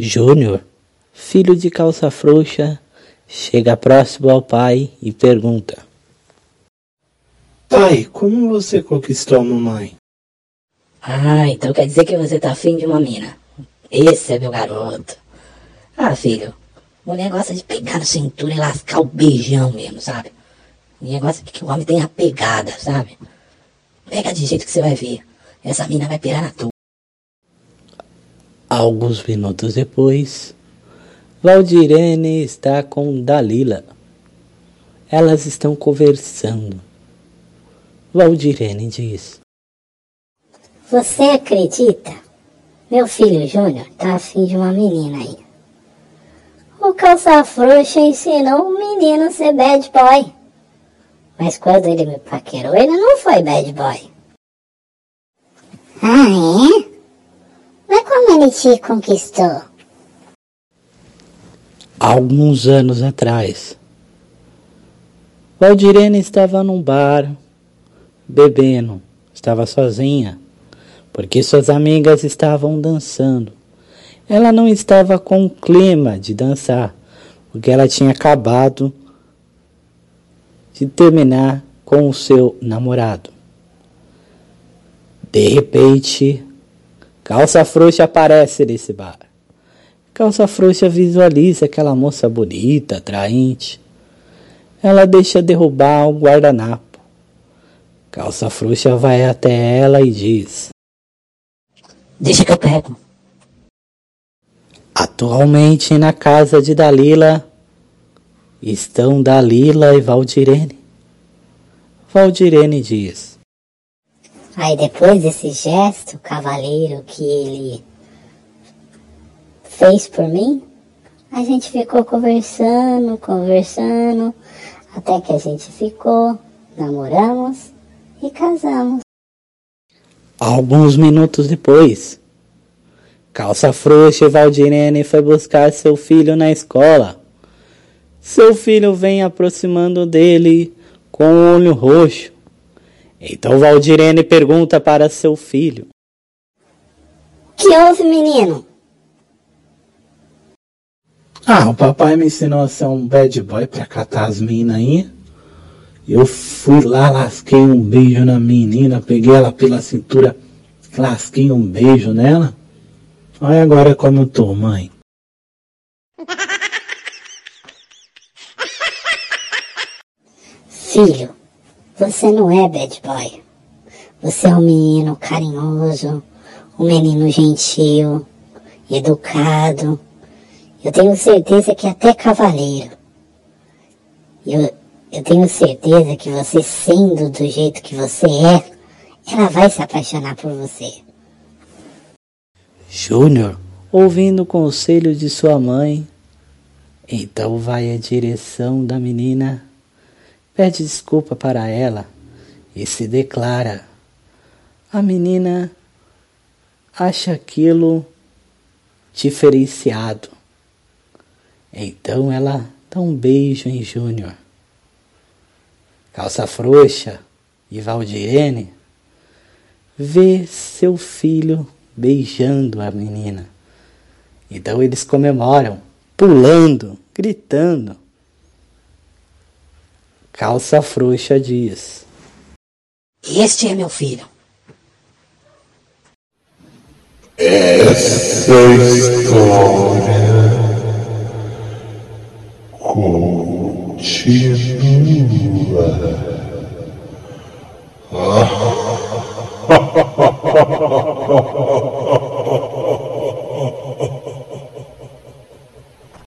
Júnior, filho de calça frouxa, chega próximo ao pai e pergunta: Pai, como você conquistou a mamãe? Ah, então quer dizer que você tá afim de uma mina. Esse é meu garoto. Ah, filho, mulher gosta de pegar na cintura e lascar o beijão mesmo, sabe? Mulher gosta de que o homem tenha pegada, sabe? Pega de jeito que você vai ver. Essa mina vai pirar na tua. Alguns minutos depois, Valdirene está com Dalila. Elas estão conversando. Valdirene diz: Você acredita? Meu filho Júnior tá afim de uma menina aí. O calça frouxa ensinou o menino a ser bad boy. Mas quando ele me paquerou, ele não foi bad boy. Ah, te conquistou? Alguns anos atrás, Valdirene estava num bar, bebendo, estava sozinha, porque suas amigas estavam dançando. Ela não estava com o clima de dançar, porque ela tinha acabado de terminar com o seu namorado. De repente, Calça Frouxa aparece nesse bar. Calça Frouxa visualiza aquela moça bonita, atraente. Ela deixa derrubar o guardanapo. Calça Frouxa vai até ela e diz: Deixa que eu pego. Atualmente na casa de Dalila estão Dalila e Valdirene. Valdirene diz: Aí depois desse gesto cavaleiro que ele fez por mim, a gente ficou conversando, conversando, até que a gente ficou, namoramos e casamos. Alguns minutos depois, Calça Frouxa e Valdirene foi buscar seu filho na escola. Seu filho vem aproximando dele com o olho roxo. Então Valdirene pergunta para seu filho: Que houve, menino? Ah, o papai me ensinou a ser um bad boy pra catar as minas aí. Eu fui lá, lasquei um beijo na menina, peguei ela pela cintura, lasquei um beijo nela. Olha agora como eu tô, mãe. Filho, você não é bad boy. Você é um menino carinhoso, um menino gentil, educado. Eu tenho certeza que até cavaleiro. Eu, eu tenho certeza que você, sendo do jeito que você é, ela vai se apaixonar por você. Júnior, ouvindo o conselho de sua mãe, então vai à direção da menina, pede desculpa para ela e se declara. A menina acha aquilo diferenciado. Então ela dá um beijo em Júnior. Calça frouxa e Valdirene vê seu filho beijando a menina. Então eles comemoram, pulando, gritando. Calça frouxa diz: Este é meu filho. Essa história continua.